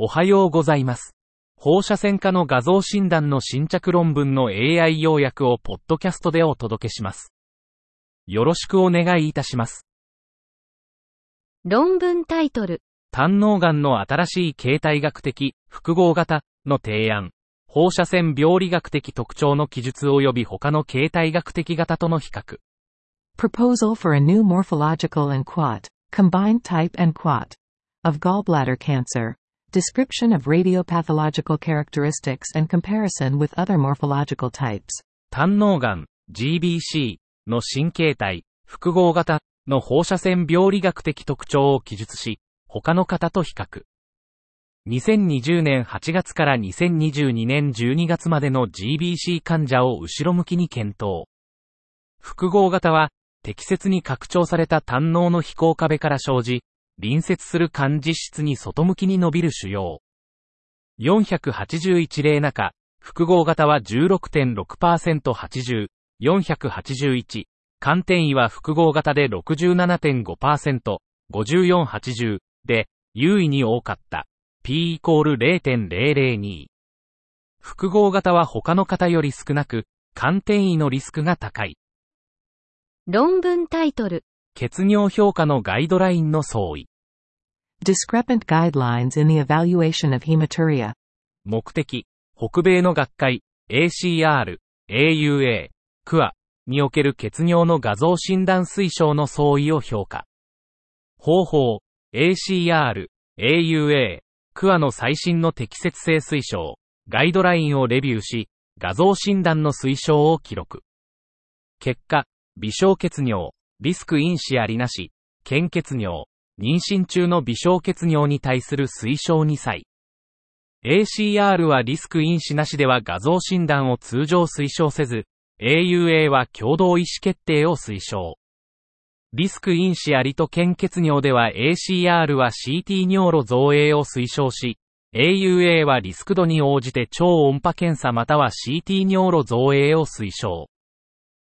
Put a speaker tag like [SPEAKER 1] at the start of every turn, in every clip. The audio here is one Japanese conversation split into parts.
[SPEAKER 1] おはようございます。放射線科の画像診断の新着論文の AI 要約をポッドキャストでお届けします。よろしくお願いいたします。
[SPEAKER 2] 論文タイトル、
[SPEAKER 1] 胆脳癌の新しい形態学的複合型の提案。放射線病理学的特徴の記述及び他の形態学的型との比較。
[SPEAKER 3] Proposal for a new morphological and quat, combined type and quat, of gallbladder cancer. Description of radiopathological characteristics and comparison with other morphological types.
[SPEAKER 1] 胆脳癌 GBC の新形態複合型の放射線病理学的特徴を記述し、他の型と比較。2020年8月から2022年12月までの GBC 患者を後ろ向きに検討。複合型は、適切に拡張された胆脳の飛行壁から生じ、隣接する肝実質に外向きに伸びる腫瘍。481例中、複合型は16.6%、80、481。寒転移は複合型で67.5%、54、80で、優位に多かった。P イコール0.002。複合型は他の型より少なく、寒転移のリスクが高い。
[SPEAKER 2] 論文タイトル、
[SPEAKER 1] 血尿評価のガイドラインの相違。
[SPEAKER 3] Discrepant guidelines in the evaluation of hematuria.
[SPEAKER 1] 目的、北米の学会、ACR、AUA、クアにおける血尿の画像診断推奨の相違を評価。方法、ACR、AUA、クアの最新の適切性推奨、ガイドラインをレビューし、画像診断の推奨を記録。結果、微小血尿、リスク因子ありなし、献血尿、妊娠中の微小血尿に対する推奨2歳。ACR はリスク因子なしでは画像診断を通常推奨せず、AUA は共同意思決定を推奨。リスク因子ありと献血尿では ACR は CT 尿路造影を推奨し、AUA はリスク度に応じて超音波検査または CT 尿路造影を推奨。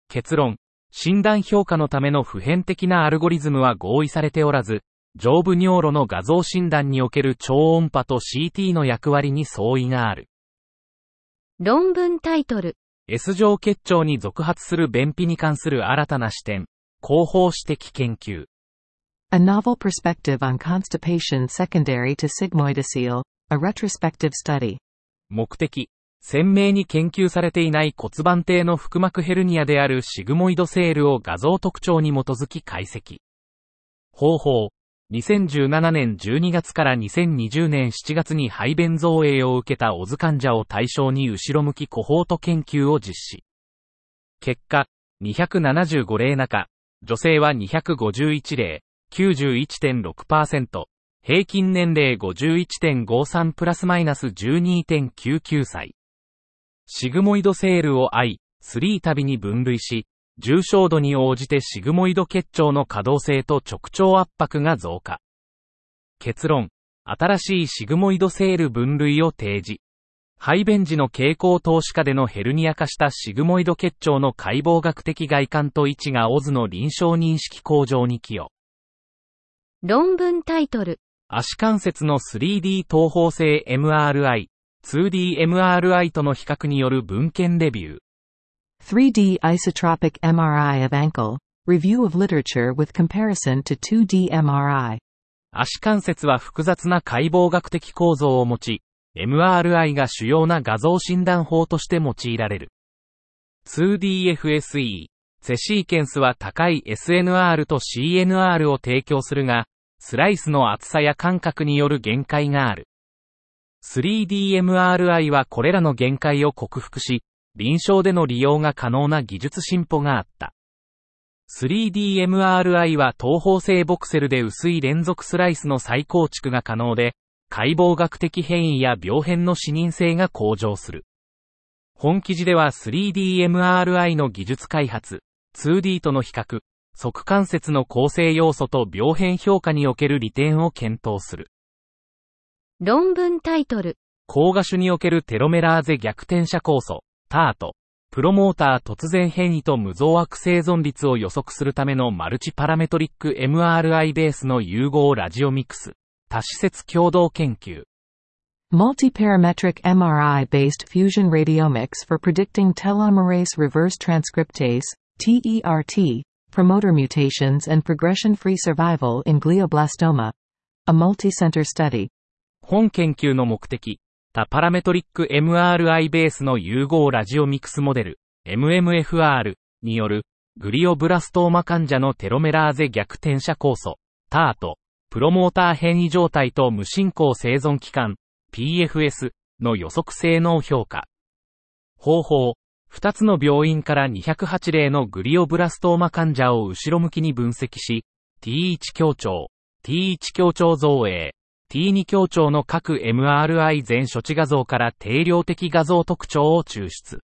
[SPEAKER 1] 結論、診断評価のための普遍的なアルゴリズムは合意されておらず、上部尿路の画像診断における超音波と CT の役割に相違がある。
[SPEAKER 2] 論文タイトル、
[SPEAKER 1] S 状結腸に続発する便秘に関する新たな視点、広報指摘研究。
[SPEAKER 3] A novel perspective on constipation secondary to sigmoidocele. A retrospective study.
[SPEAKER 1] 目的、鮮明に研究されていない骨盤底の腹膜ヘルニアであるシグモイドセールを画像特徴に基づき解析。方法、2017年12月から2020年7月に排便造影を受けたオズ患者を対象に後ろ向きコホート研究を実施。結果、275例中、女性は251例、91.6%、平均年齢51.53プラスマイナス12.99歳。シグモイドセールを I、3旅に分類し、重症度に応じてシグモイド結腸の可動性と直腸圧迫が増加。結論、新しいシグモイドセール分類を提示。排便時の経口投資下でのヘルニア化したシグモイド結腸の解剖学的外観と位置がオズの臨床認識向上に寄与。
[SPEAKER 2] 論文タイトル、
[SPEAKER 1] 足関節の 3D 東方性 MRI、2DMRI との比較による文献レビュー。
[SPEAKER 3] 3D isotropic MRI of ankle. Review of literature with comparison to 2D MRI.
[SPEAKER 1] 足関節は複雑な解剖学的構造を持ち、MRI が主要な画像診断法として用いられる。2DFSE、セシーケンスは高い SNR と CNR を提供するが、スライスの厚さや間隔による限界がある。3DMRI はこれらの限界を克服し、臨床での利用が可能な技術進歩があった。3DMRI は東方性ボクセルで薄い連続スライスの再構築が可能で、解剖学的変異や病変の視認性が向上する。本記事では 3DMRI の技術開発、2D との比較、側関節の構成要素と病変評価における利点を検討する。
[SPEAKER 2] 論文タイトル、
[SPEAKER 1] 抗芽種におけるテロメラーゼ逆転者酵素、タート、プロモーター突然変異と無増悪生存率を予測するためのマルチパラメトリック MRI ベースの融合ラジオミクス、多施設共同研究。
[SPEAKER 3] Multiparametric MRI-based fusion radiomics for predicting telomerase reverse transcriptase, TERT, promoter mutations and progression-free survival in glioblastoma. A multicenter study.
[SPEAKER 1] 本研究の目的、多パラメトリック MRI ベースの融合ラジオミクスモデル、MMFR による、グリオブラストーマ患者のテロメラーゼ逆転写酵素、TART、プロモーター変異状態と無進行生存期間、PFS の予測性能評価。方法、2つの病院から208例のグリオブラストーマ患者を後ろ向きに分析し、T1 強調、T1 強調造影、T2 強調の各 MRI 全処置画像から定量的画像特徴を抽出。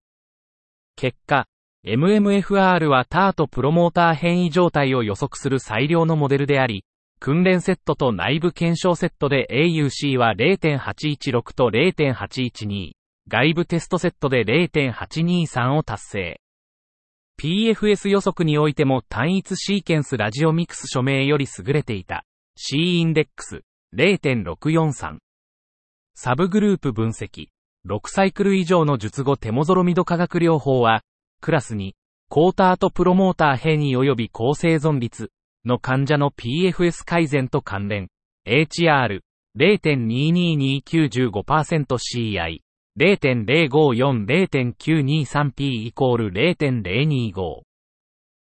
[SPEAKER 1] 結果、MMFR は TART プロモーター変異状態を予測する最良のモデルであり、訓練セットと内部検証セットで AUC は0.816と0.812、外部テストセットで0.823を達成。PFS 予測においても単一シーケンスラジオミクス署名より優れていた C インデックス0.643。サブグループ分析。6サイクル以上の術後テモゾロミド化学療法は、クラスに、コーターとプロモーター変異及び高生存率、の患者の PFS 改善と関連、HR、0.22295%CI、0.054-0.923P イコール0.025。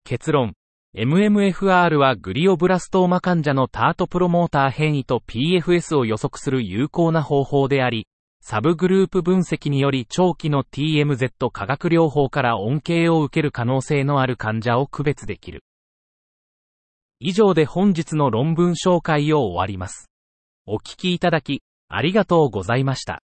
[SPEAKER 1] 結論。MMFR はグリオブラストーマ患者のタートプロモーター変異と PFS を予測する有効な方法であり、サブグループ分析により長期の TMZ 化学療法から恩恵を受ける可能性のある患者を区別できる。以上で本日の論文紹介を終わります。お聞きいただき、ありがとうございました。